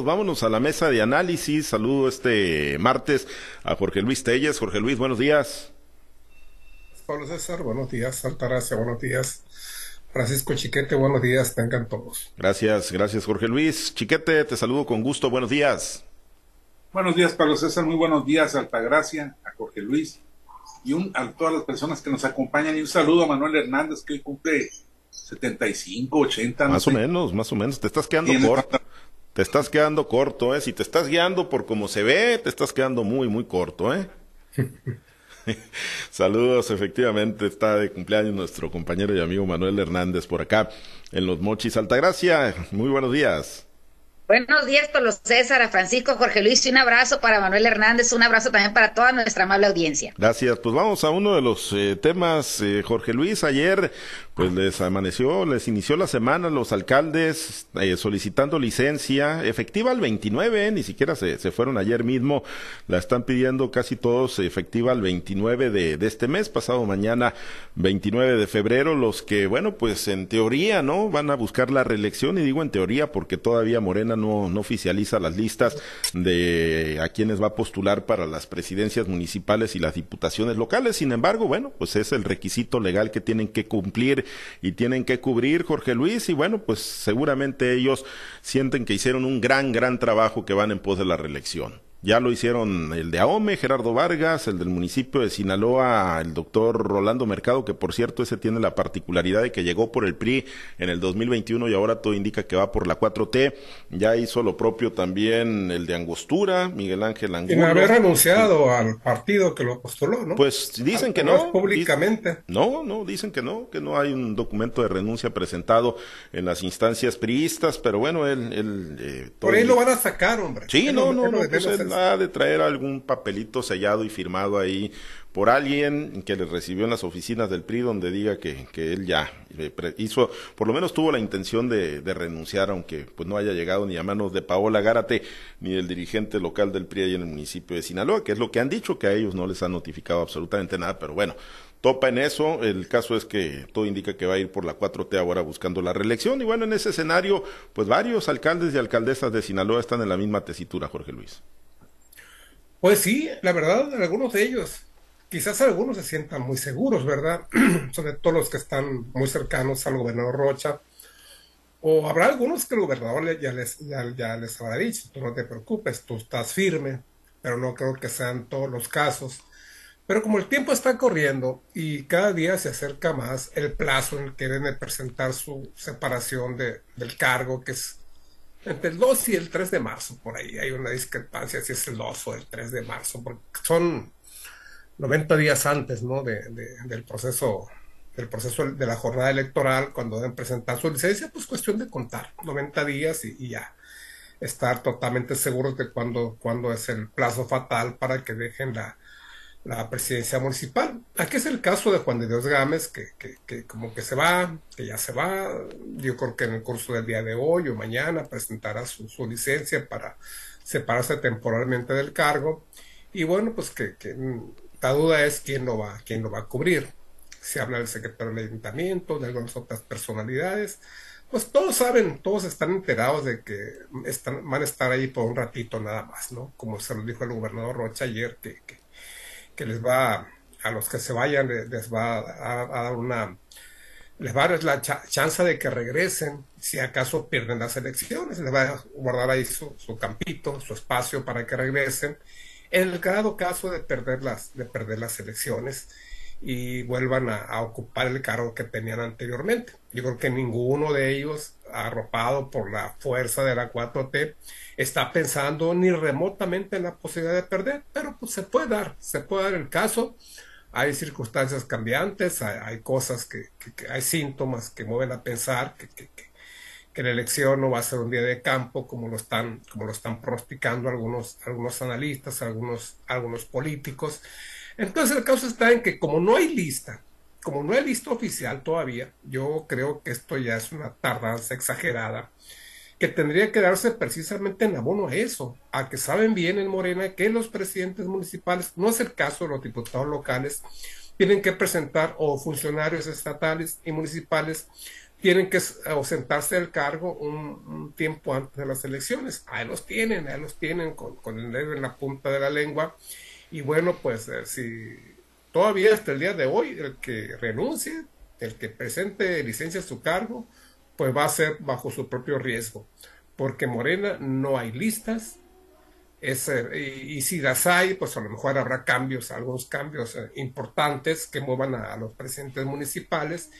Vámonos a la mesa de análisis. Saludo este martes a Jorge Luis Telles. Jorge Luis, buenos días. Pablo César, buenos días. Altagracia, buenos días. Francisco Chiquete, buenos días. Tengan todos. Gracias, gracias Jorge Luis. Chiquete, te saludo con gusto. Buenos días. Buenos días, Pablo César. Muy buenos días, Altagracia, a Jorge Luis y un, a todas las personas que nos acompañan. Y un saludo a Manuel Hernández, que hoy cumple 75, 80. más o menos, más o menos. Te estás quedando corto. Te estás quedando corto, ¿eh? Si te estás guiando por cómo se ve, te estás quedando muy, muy corto, ¿eh? Saludos, efectivamente, está de cumpleaños nuestro compañero y amigo Manuel Hernández por acá en Los Mochis Altagracia. Muy buenos días. Buenos días, Pablo César, a Francisco, Jorge Luis, y un abrazo para Manuel Hernández, un abrazo también para toda nuestra amable audiencia. Gracias, pues vamos a uno de los eh, temas, eh, Jorge Luis, ayer pues les amaneció, les inició la semana los alcaldes eh, solicitando licencia. Efectiva al 29, ni siquiera se, se, fueron ayer mismo, la están pidiendo casi todos efectiva al 29 de, de este mes, pasado mañana 29 de febrero, los que, bueno, pues en teoría, ¿no? Van a buscar la reelección, y digo en teoría porque todavía Morena no, no oficializa las listas de a quienes va a postular para las presidencias municipales y las diputaciones locales. Sin embargo, bueno, pues es el requisito legal que tienen que cumplir y tienen que cubrir Jorge Luis y bueno, pues seguramente ellos sienten que hicieron un gran, gran trabajo que van en pos de la reelección. Ya lo hicieron el de AOME, Gerardo Vargas, el del municipio de Sinaloa, el doctor Rolando Mercado, que por cierto ese tiene la particularidad de que llegó por el PRI en el 2021 y ahora todo indica que va por la 4T. Ya hizo lo propio también el de Angostura, Miguel Ángel Angulo. Sin haber renunciado al partido que lo postuló, ¿no? Pues dicen que no. Públicamente. No, no, dicen que no, que no hay un documento de renuncia presentado en las instancias priistas, pero bueno, él... él eh, por ahí lo van a sacar, hombre. Sí, no, no, no, de traer algún papelito sellado y firmado ahí por alguien que le recibió en las oficinas del PRI donde diga que, que él ya eh, hizo, por lo menos tuvo la intención de, renunciar, aunque pues no haya llegado ni a manos de Paola Gárate ni del dirigente local del PRI ahí en el municipio de Sinaloa, que es lo que han dicho, que a ellos no les han notificado absolutamente nada, pero bueno, topa en eso. El caso es que todo indica que va a ir por la 4T ahora buscando la reelección. Y bueno, en ese escenario, pues varios alcaldes y alcaldesas de Sinaloa están en la misma tesitura, Jorge Luis. Pues sí, la verdad, algunos de ellos, quizás algunos se sientan muy seguros, ¿verdad? Sobre todo los que están muy cercanos al gobernador Rocha. O habrá algunos que el gobernador ya les, ya, les habrá dicho, tú no te preocupes, tú estás firme, pero no creo que sean todos los casos. Pero como el tiempo está corriendo y cada día se acerca más el plazo en el que deben presentar su separación de, del cargo, que es entre el 2 y el 3 de marzo, por ahí hay una discrepancia si es el 2 o el 3 de marzo, porque son 90 días antes ¿no? de, del proceso del proceso de la jornada electoral, cuando deben presentar su licencia, pues cuestión de contar 90 días y, ya estar totalmente seguros de cuándo, cuándo es el plazo fatal para que dejen la, la presidencia municipal. Aquí es el caso de Juan de Dios Gámez, que, que, que, como que se va, que ya se va. Yo creo que en el curso del día de hoy o mañana presentará su, licencia para separarse temporalmente del cargo. Y bueno, pues que, la duda es quién lo va, quién lo va a cubrir. Se habla del secretario del ayuntamiento, de algunas otras personalidades. Pues todos saben, todos están enterados de que están, van a estar ahí por un ratito nada más, ¿no? Como se lo dijo el gobernador Rocha ayer, que que les va, a los que se vayan, les va a, dar una, les va a dar la chance de que regresen si acaso pierden las elecciones, les va a guardar ahí su, campito, su espacio para que regresen, en el dado caso de perder las, de perder las elecciones y vuelvan a, ocupar el cargo que tenían anteriormente. Yo creo que ninguno de ellos, arropado por la fuerza de la 4T, está pensando ni remotamente en la posibilidad de perder, pero pues se puede dar, se puede dar el caso. Hay circunstancias cambiantes, hay, cosas que, hay síntomas que mueven a pensar que, que, la elección no va a ser un día de campo como lo están, como lo están pronosticando algunos, algunos analistas, algunos, algunos políticos. Entonces el caso está en que como no hay lista, como no hay lista oficial todavía, yo creo que esto ya es una tardanza exagerada, que tendría que darse precisamente en abono a eso, a que saben bien en Morena que los presidentes municipales, no es el caso de los diputados locales, tienen que presentar, o funcionarios estatales y municipales, tienen que ausentarse del cargo un, tiempo antes de las elecciones. Ahí los tienen, ahí los tienen con, con el dedo en la punta de la lengua. Y bueno, pues eh, si todavía hasta el día de hoy el que renuncie, el que presente licencia a su cargo, pues va a ser bajo su propio riesgo. Porque Morena no hay listas, y, si las hay, pues a lo mejor habrá cambios, algunos cambios eh, importantes que muevan a, los presidentes municipales.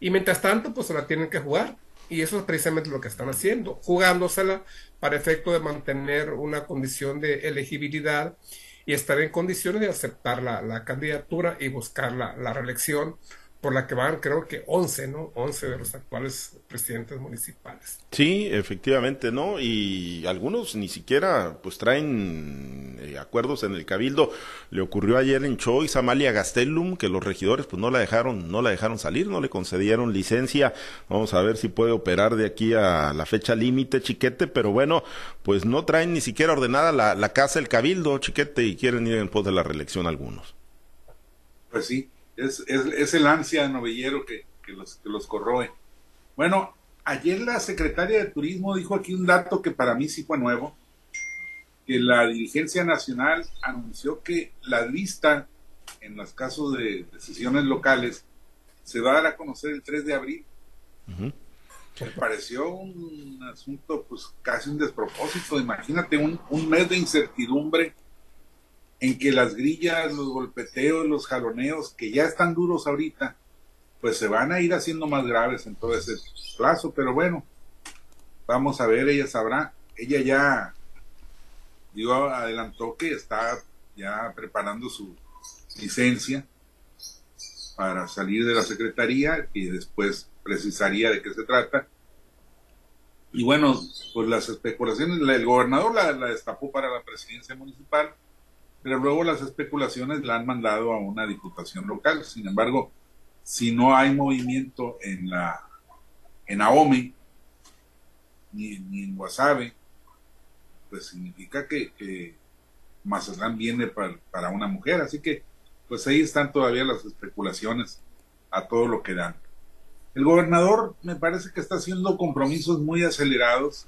Y mientras tanto, pues se la tienen que jugar. Y eso es precisamente lo que están haciendo, jugándosela para efecto de mantener una condición de elegibilidad y estar en condiciones de aceptar la, candidatura y buscar la, la reelección por la que van creo que 11, ¿no? 11 de los actuales presidentes municipales. Sí, efectivamente, ¿no? Y algunos ni siquiera pues traen eh, acuerdos en el cabildo. Le ocurrió ayer en Choice a Amalia Gastelum que los regidores pues no la dejaron no la dejaron salir, no le concedieron licencia. Vamos a ver si puede operar de aquí a la fecha límite, Chiquete, pero bueno, pues no traen ni siquiera ordenada la, la casa del cabildo, Chiquete, y quieren ir en pos de la reelección algunos. Pues sí, es, es, el ansia novillero que, que, los, que los corroe. Bueno, ayer la secretaria de Turismo dijo aquí un dato que para mí sí fue nuevo, que la dirigencia nacional anunció que la lista en los casos de decisiones locales se va a dar a conocer el 3 de abril. Me pareció un asunto pues casi un despropósito. Imagínate un, un mes de incertidumbre en que las grillas, los golpeteos, los jaloneos, que ya están duros ahorita, pues se van a ir haciendo más graves en todo ese plazo, pero bueno, vamos a ver, ella sabrá, ella ya digo, adelantó que está ya preparando su licencia para salir de la secretaría y después precisaría de qué se trata. Y bueno, pues las especulaciones, el gobernador la, la destapó para la presidencia municipal, pero luego las especulaciones la han mandado a una diputación local. Sin embargo, si no hay movimiento en la en AOME ni, en Guasave, pues significa que, que Mazatlán viene para, para, una mujer. Así que, pues ahí están todavía las especulaciones a todo lo que dan. El gobernador me parece que está haciendo compromisos muy acelerados.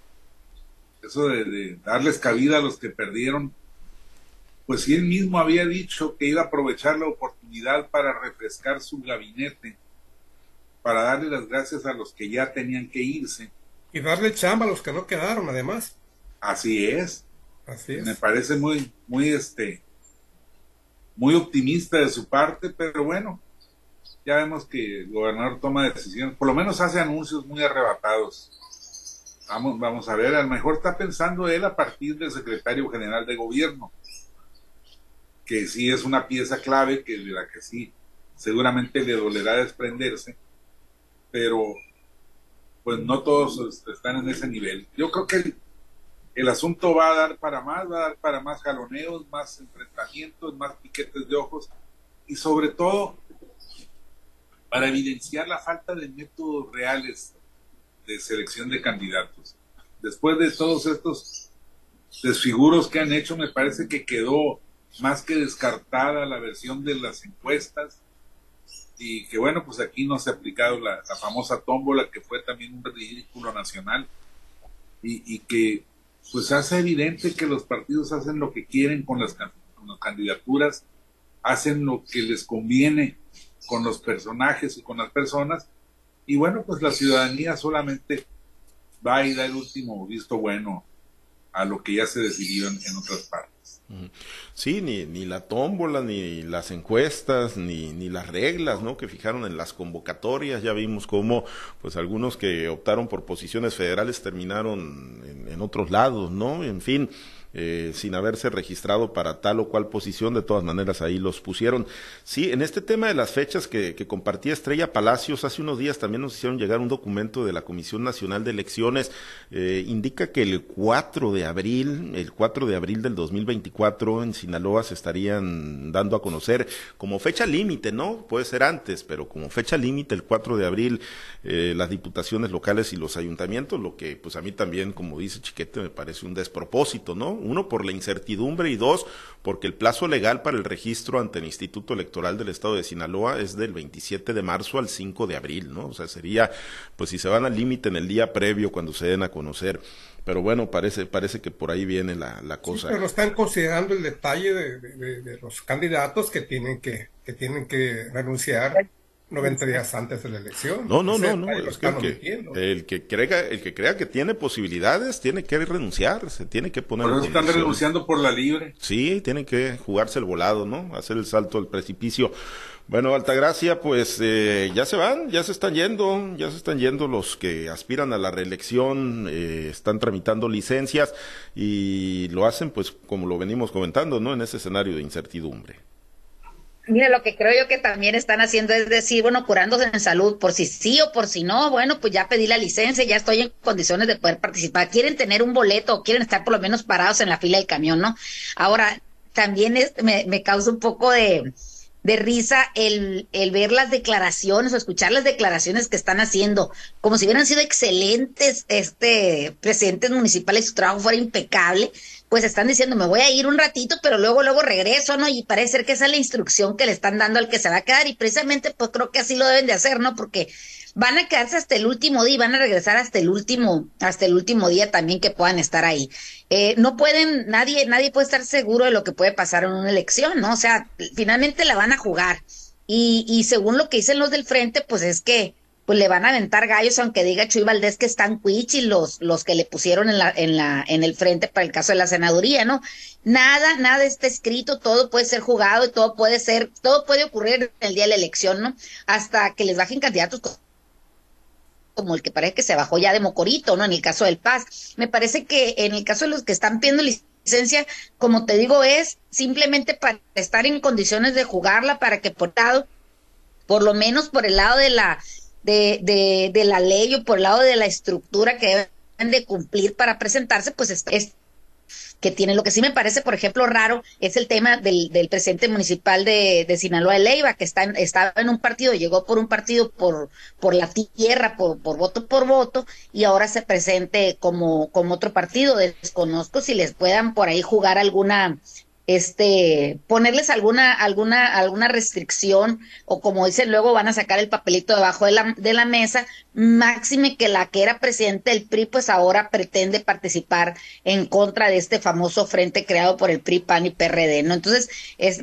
Eso de darles cabida a los que perdieron pues si él mismo había dicho que iba a aprovechar la oportunidad para refrescar su gabinete, para darle las gracias a los que ya tenían que irse. Y darle chamba a los que no quedaron, además. Así es. Así es. Me parece muy, muy, este, muy optimista de su parte, pero bueno, ya vemos que el gobernador toma decisiones, por lo menos hace anuncios muy arrebatados. Vamos, vamos a ver, a lo mejor está pensando él a partir del secretario general de gobierno que sí es una pieza clave, que de la que sí seguramente le dolerá desprenderse, pero pues no todos están en ese nivel. Yo creo que el, asunto va a dar para más, va a dar para más jaloneos, más enfrentamientos, más piquetes de ojos y sobre todo para evidenciar la falta de métodos reales de selección de candidatos. Después de todos estos desfiguros que han hecho, me parece que quedó más que descartada la versión de las encuestas. Y que bueno, pues aquí no se ha aplicado la, famosa tómbola que fue también un ridículo nacional. Y, que pues hace evidente que los partidos hacen lo que quieren con las, candidaturas, hacen lo que les conviene con los personajes y con las personas. Y bueno, pues la ciudadanía solamente va y da el último visto bueno a lo que ya se decidió en otras partes. Sí, ni, ni la tómbola, ni las encuestas, ni, ni las reglas, ¿no? Que fijaron en las convocatorias. Ya vimos cómo, pues, algunos que optaron por posiciones federales terminaron en, en otros lados, ¿no? En fin, eh, sin haberse registrado para tal o cual posición, de todas maneras ahí los pusieron. Sí, en este tema de las fechas que, que compartía Estrella Palacios, hace unos días también nos hicieron llegar un documento de la Comisión Nacional de Elecciones, eh, indica que el 4 de abril, el 4 de abril del 2024 en Sinaloa se estarían dando a conocer como fecha límite, ¿no? Puede ser antes, pero como fecha límite el 4 de abril eh, las diputaciones locales y los ayuntamientos, lo que pues a mí también, como dice Chiquete, me parece un despropósito, ¿no? Uno, por la incertidumbre y dos, porque el plazo legal para el registro ante el Instituto Electoral del Estado de Sinaloa es del 27 de marzo al 5 de abril, ¿no? O sea, sería, pues si se van al límite en el día previo cuando se den a conocer. Pero bueno, parece, parece que por ahí viene la, la cosa. pero están considerando el detalle de, de, los candidatos que tienen que, que tienen que renunciar 90 días antes de la elección. No, no, no, no. Es que el, que, crea, el que crea que tiene posibilidades tiene que renunciar, se tiene que poner. Pero están renunciando por la libre. Sí, tienen que jugarse el volado, ¿no? Hacer el salto al precipicio. Bueno, Altagracia, pues eh, ya se van, ya se están yendo, ya se están yendo los que aspiran a la reelección, eh, están tramitando licencias y lo hacen, pues como lo venimos comentando, ¿no? En ese escenario de incertidumbre. Mira, lo que creo yo que también están haciendo es decir, bueno, curándose en salud, por si sí o por si no, bueno, pues ya pedí la licencia, ya estoy en condiciones de poder participar. Quieren tener un boleto o quieren estar por lo menos parados en la fila del camión, ¿no? Ahora, también es, me, me causa un poco de, de risa el, el ver las declaraciones o escuchar las declaraciones que están haciendo, como si hubieran sido excelentes este presidentes municipales su trabajo fuera impecable, pues están diciendo, me voy a ir un ratito, pero luego, luego regreso, ¿no? Y parece ser que esa es la instrucción que le están dando al que se va a quedar y precisamente pues creo que así lo deben de hacer, ¿no? Porque van a quedarse hasta el último día y van a regresar hasta el último, hasta el último día también que puedan estar ahí. Eh, no pueden, nadie, nadie puede estar seguro de lo que puede pasar en una elección, ¿no? O sea, finalmente la van a jugar. Y, y según lo que dicen los del frente, pues es que pues le van a aventar gallos, aunque diga Chuy Valdés que están cuichi los, los que le pusieron en la, en la, en el frente para el caso de la senaduría, ¿no? Nada, nada está escrito, todo puede ser jugado y todo puede ser, todo puede ocurrir el día de la elección, ¿no? Hasta que les bajen candidatos como el que parece que se bajó ya de Mocorito, ¿no? En el caso del Paz. Me parece que en el caso de los que están pidiendo licencia, como te digo, es simplemente para estar en condiciones de jugarla, para que por lado, por lo menos por el lado de la de, de, de la ley o por el lado de la estructura que deben de cumplir para presentarse, pues es, que tiene. Lo que sí me parece, por ejemplo, raro es el tema del, del presidente municipal de, de Sinaloa de Leiva, que está estaba en un partido, llegó por un partido por, por la tierra, por, por voto por voto, y ahora se presente como, como otro partido. Desconozco si les puedan por ahí jugar alguna este ponerles alguna alguna alguna restricción o como dicen luego van a sacar el papelito debajo de la, de la mesa máxime que la que era presidente del PRI pues ahora pretende participar en contra de este famoso frente creado por el PRI PAN y PRD no entonces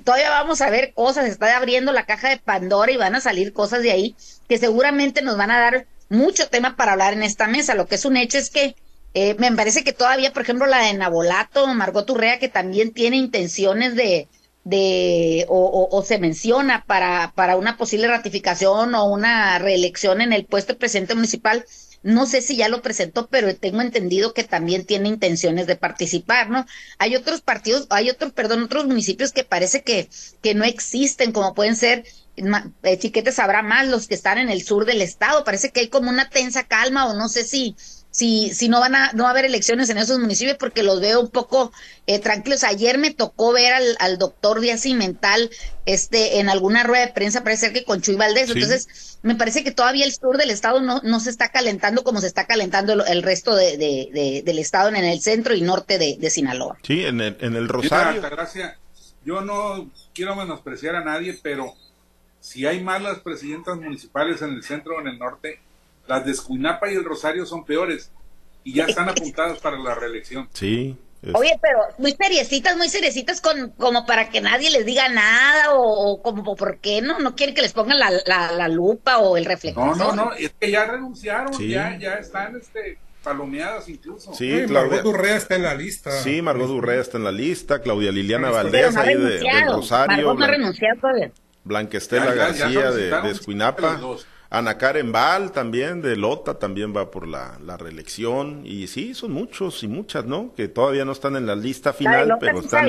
todavía vamos a ver cosas está abriendo la caja de Pandora y van a salir cosas de ahí que seguramente nos van a dar mucho tema para hablar en esta mesa. Lo que es un hecho es que eh, me parece que todavía, por ejemplo, la de Nabolato, Margot Urrea, que también tiene intenciones de, de o, o, se menciona para, para una posible ratificación o una reelección en el puesto de presidente municipal. No sé si ya lo presentó, pero tengo entendido que también tiene intenciones de participar, ¿no? Hay otros partidos, hay otros, perdón, otros municipios que parece que, que no existen, como pueden ser Chiquete sabrá más los que están en el sur del estado. Parece que hay como una tensa calma o no sé si, si, si no van a, no va a haber elecciones en esos municipios porque los veo un poco eh, tranquilos. Ayer me tocó ver al, al doctor Díaz Cimental este, en alguna rueda de prensa, parece ser que con Chuy Valdés. Entonces, me parece que todavía el sur del estado no, no se está calentando como se está calentando el, resto de, de, del estado en el centro y norte de, Sinaloa. Sí, en el, en el Rosario. gracias. Yo no quiero menospreciar a nadie, pero si hay malas presidentas municipales en el centro o en el norte, las de Escuinapa y el Rosario son peores y ya están apuntadas para la reelección. Sí. Oye, pero muy seriecitas, muy seriecitas con, como para que nadie les diga nada o, como por qué no, no quieren que les pongan la, la, lupa o el reflector. No, no, no, es que ya renunciaron, ya, ya están este, palomeadas incluso. Sí, Margot Durrea está en la lista. Sí, Margot Durrea está en la lista, Claudia Liliana Valdés ahí de, Rosario. Margot no Blanca Estela García de, de Escuinapa. Ana Karen Val también de Lota también va por la, la, reelección y sí, son muchos y muchas, ¿no? Que todavía no están en la lista final, pero están...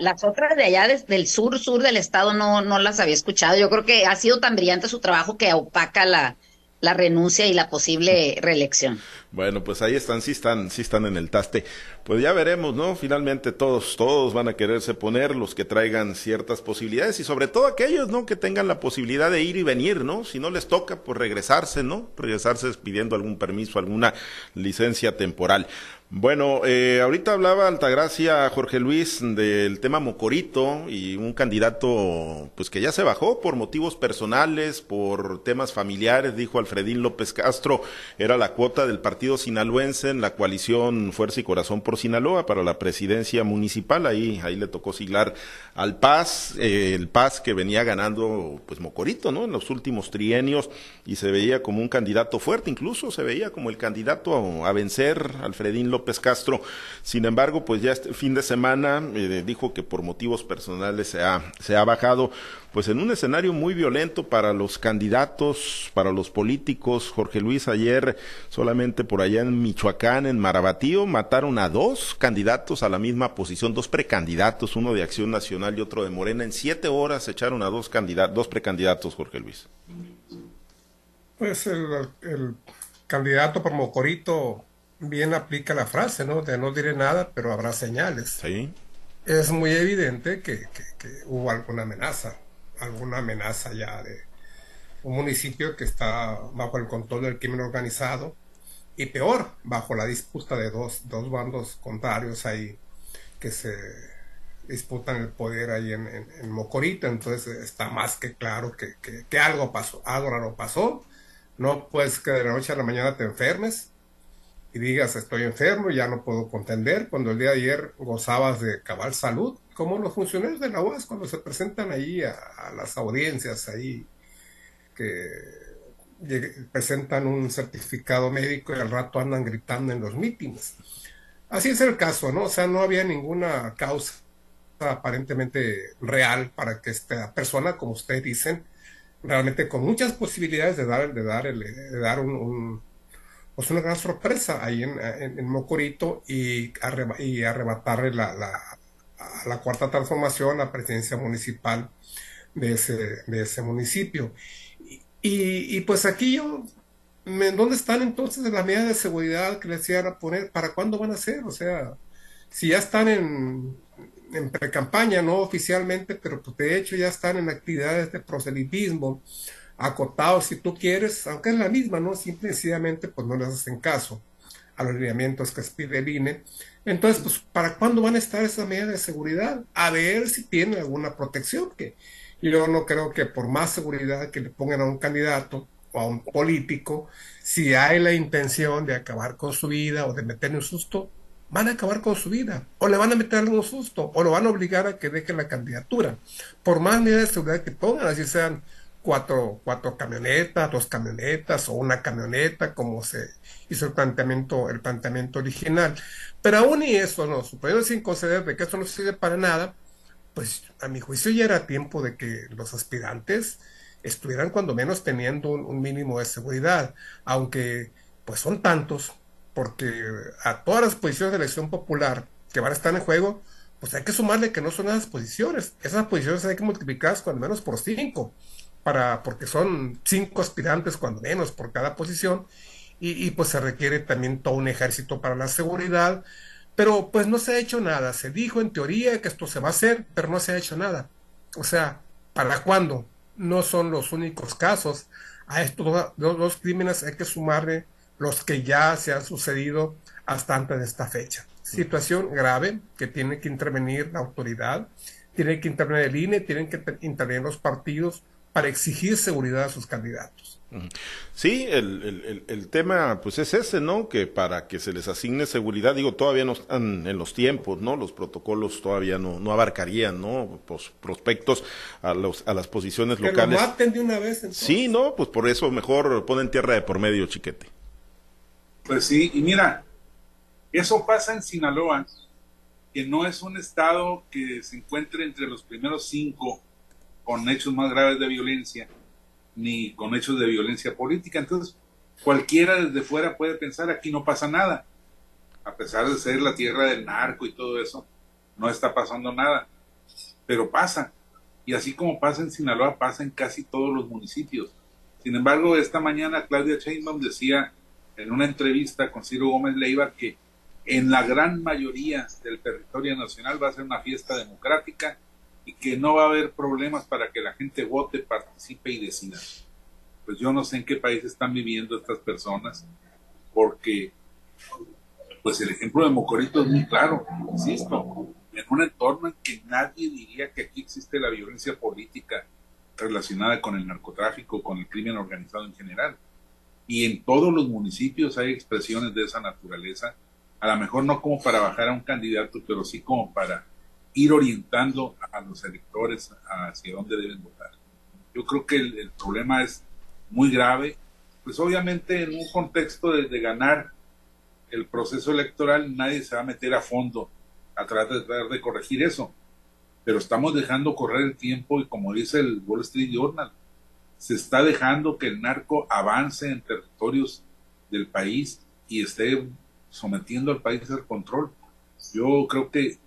las otras de allá desde el sur, sur del estado no, no las había escuchado. Yo creo que ha sido tan brillante su trabajo que opaca la, la renuncia y la posible reelección. Bueno, pues ahí están, sí están, sí están en el taste. Pues ya veremos, ¿no? Finalmente todos, todos van a quererse poner, los que traigan ciertas posibilidades y sobre todo aquellos, ¿no? Que tengan la posibilidad de ir y venir, ¿no? Si no les toca, pues regresarse, ¿no? Regresarse pidiendo algún permiso, alguna licencia temporal. Bueno, eh, ahorita hablaba Altagracia Jorge Luis del tema Mocorito y un candidato pues que ya se bajó por motivos personales, por temas familiares, dijo Alfredín López Castro, era la cuota del partido sinaloense en la coalición Fuerza y Corazón por Sinaloa para la presidencia municipal, ahí, ahí le tocó siglar al Paz, eh, el Paz que venía ganando pues Mocorito, ¿no? En los últimos trienios y se veía como un candidato fuerte, incluso se veía como el candidato a, vencer, Alfredín López Castro. Sin embargo, pues ya este fin de semana eh, dijo que por motivos personales se ha, se ha bajado, pues en un escenario muy violento para los candidatos, para los políticos. Jorge Luis ayer solamente por allá en Michoacán, en Marabatío, mataron a dos candidatos a la misma posición, dos precandidatos, uno de Acción Nacional y otro de Morena. En siete horas echaron a dos candidatos, dos precandidatos, Jorge Luis. Pues el, el candidato por Mocorito bien aplica la frase, ¿no? De no diré nada, pero habrá señales. Sí. Es muy evidente que, hubo alguna amenaza, alguna amenaza ya de un municipio que está bajo el control del crimen organizado y peor, bajo la disputa de dos, dos bandos contrarios ahí que se disputan el poder ahí en, en, Mocorita, entonces está más que claro que, que, algo pasó, algo raro pasó, no puedes que de la noche a la mañana te enfermes, y digas estoy enfermo, ya no puedo contender, cuando el día de ayer gozabas de cabal salud, como los funcionarios de la UAS cuando se presentan ahí a, las audiencias ahí, que presentan un certificado médico y al rato andan gritando en los mítines. Así es el caso, ¿no? O sea, no había ninguna causa aparentemente real para que esta persona, como ustedes dicen, realmente con muchas posibilidades de dar, de dar, de dar un pues una gran sorpresa ahí en, en, Mocorito y, y arrebatarle la, la, a la cuarta transformación, la presidencia municipal de ese, de ese municipio. Y, y, pues aquí yo, ¿dónde están entonces las medidas de seguridad que les iban a poner? ¿Para cuándo van a ser? O sea, si ya están en, en pre-campaña, no oficialmente, pero pues de hecho ya están en actividades de proselitismo, acotados si tú quieres, aunque es la misma, ¿no? Simplemente pues no les hacen caso a los lineamientos que pide el INE. Entonces, pues, ¿para cuándo van a estar esas medidas de seguridad? A ver si tienen alguna protección, que yo no creo que por más seguridad que le pongan a un candidato o a un político, si hay la intención de acabar con su vida o de meterle un susto, van a acabar con su vida, o le van a meter un susto, o lo van a obligar a que deje la candidatura. Por más medidas de seguridad que pongan, así sean cuatro, cuatro camionetas, dos camionetas o una camioneta, como se hizo el planteamiento, el planteamiento original. Pero aún y eso no, suponiendo sin conceder de que eso no sirve para nada, pues a mi juicio ya era tiempo de que los aspirantes estuvieran cuando menos teniendo un, mínimo de seguridad, aunque pues son tantos, porque a todas las posiciones de elección popular que van a estar en juego, pues hay que sumarle que no son esas posiciones. Esas posiciones hay que multiplicarlas cuando menos por cinco para, porque son cinco aspirantes cuando menos por cada posición, y, pues se requiere también todo un ejército para la seguridad, pero pues no se ha hecho nada. Se dijo en teoría que esto se va a hacer, pero no se ha hecho nada. O sea, ¿para cuándo? No son los únicos casos. A estos dos, crímenes hay que sumarle los que ya se han sucedido hasta antes de esta fecha. Situación grave que tiene que intervenir la autoridad, tiene que intervenir el INE, tienen que intervenir los partidos, para exigir seguridad a sus candidatos. Sí, el, el, tema pues es ese, ¿no? Que para que se les asigne seguridad, digo, todavía no están en los tiempos, ¿no? Los protocolos todavía no, no abarcarían, ¿no? Pues prospectos a, los, a las posiciones que locales. Lo maten de una vez. Sí, ¿no? Pues por eso mejor ponen tierra de por medio, chiquete. Pues sí, y mira, eso pasa en Sinaloa, que no es un estado que se encuentre entre los primeros cinco con hechos más graves de violencia, ni con hechos de violencia política. Entonces, cualquiera desde fuera puede pensar, aquí no pasa nada. A pesar de ser la tierra del narco y todo eso, no está pasando nada. Pero pasa. Y así como pasa en Sinaloa, pasa en casi todos los municipios. Sin embargo, esta mañana Claudia Sheinbaum decía en una entrevista con Ciro Gómez Leiva que en la gran mayoría del territorio nacional va a ser una fiesta democrática y que no va a haber problemas para que la gente vote, participe y decida. Pues yo no sé en qué país están viviendo estas personas, porque pues el ejemplo de Mocorito es muy claro, insisto, en un entorno en que nadie diría que aquí existe la violencia política relacionada con el narcotráfico, con el crimen organizado en general. Y en todos los municipios hay expresiones de esa naturaleza, a lo mejor no como para bajar a un candidato, pero sí como para ir orientando a los electores hacia dónde deben votar. Yo creo que el, problema es muy grave, pues obviamente en un contexto de, de, ganar el proceso electoral nadie se va a meter a fondo a tratar de, tratar de corregir eso, pero estamos dejando correr el tiempo y como dice el Wall Street Journal, se está dejando que el narco avance en territorios del país y esté sometiendo al país al control. Yo creo que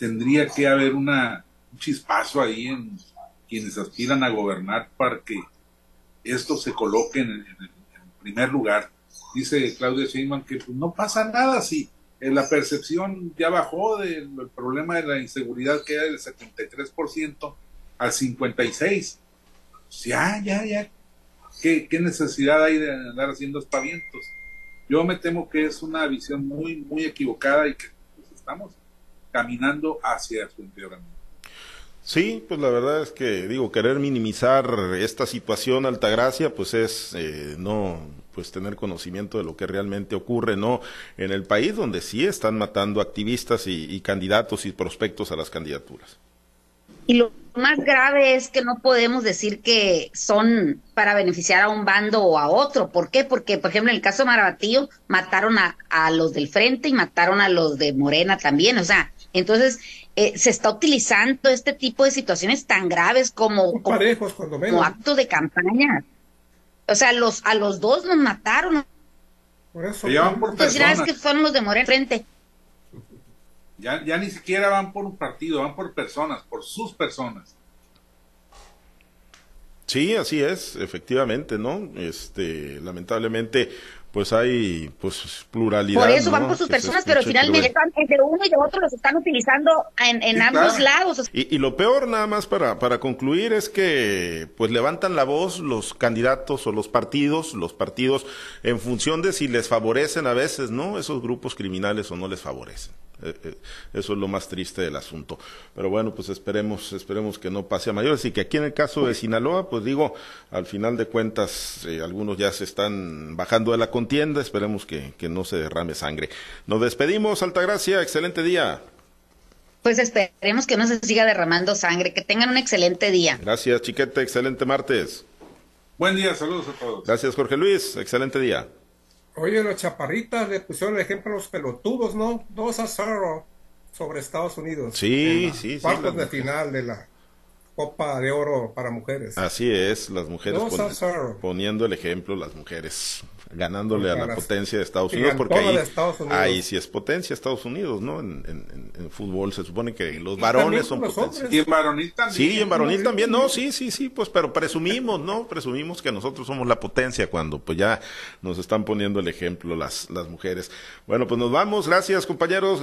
tendría que haber una, un chispazo ahí en quienes aspiran a gobernar para que esto se coloque en, el primer lugar. Dice Claudia Sheinbaum que pues, no pasa nada si la percepción ya bajó del problema de la inseguridad que era del 73% al 56%. Ya, ya, ya. ¿Qué, ¿Qué necesidad hay de andar haciendo espavientos? Yo me temo que es una visión muy, muy equivocada y que pues, estamos caminando hacia su empeoramiento. Sí, pues la verdad es que digo querer minimizar esta situación Altagracia, pues es eh, no pues tener conocimiento de lo que realmente ocurre no en el país donde sí están matando activistas y, y candidatos y prospectos a las candidaturas. Y lo más grave es que no podemos decir que son para beneficiar a un bando o a otro. ¿Por qué? Porque, por ejemplo, en el caso de Marabatillo, mataron a, a los del frente y mataron a los de Morena también. O sea, entonces eh, se está utilizando este tipo de situaciones tan graves como, parejos, como acto de campaña. O sea, los, a los dos nos mataron. Por eso. por pues, es que fueron los de Morena frente. Ya, ya ni siquiera van por un partido, van por personas, por sus personas. Sí, así es, efectivamente, ¿no? Este, lamentablemente, pues hay pues pluralidad. Por eso van por sus personas, pero finalmente de uno y de otro los están utilizando en, ambos lados. Y, y, lo peor nada más para, para concluir es que pues levantan la voz los candidatos o los partidos, los partidos en función de si les favorecen a veces, ¿no? Esos grupos criminales o no les favorecen. Eh, eh, eso es lo más triste del asunto. Pero bueno, pues esperemos, esperemos que no pase a mayores y que aquí en el caso de Sinaloa, pues digo, al final de cuentas, eh, algunos ya se están bajando de la contienda, esperemos que, que no se derrame sangre. Nos despedimos, Altagracia, excelente día. Pues esperemos que no se siga derramando sangre, que tengan un excelente día. Gracias, Chiquete, excelente martes. Buen día, saludos a todos. Gracias, Jorge Luis, excelente día. Oye, los chaparritas le pusieron el ejemplo a los pelotudos, ¿no? 2 a 0 sobre Estados Unidos. Sí, sí, sí. Cuartos de final de la Copa de Oro para mujeres. Así es, las mujeres poniendo el ejemplo, las mujeres ganándole a la potencia de Estados Unidos, porque ahí, sí es potencia Estados Unidos, ¿no? En, en, fútbol se supone que los varones son potencia. Y en varonil también. Sí, en varonil también, no, sí, sí, sí, pues, pero presumimos, ¿no? Presumimos que nosotros somos la potencia cuando pues ya nos están poniendo el ejemplo las, las mujeres. Bueno, pues nos vamos, gracias compañeros.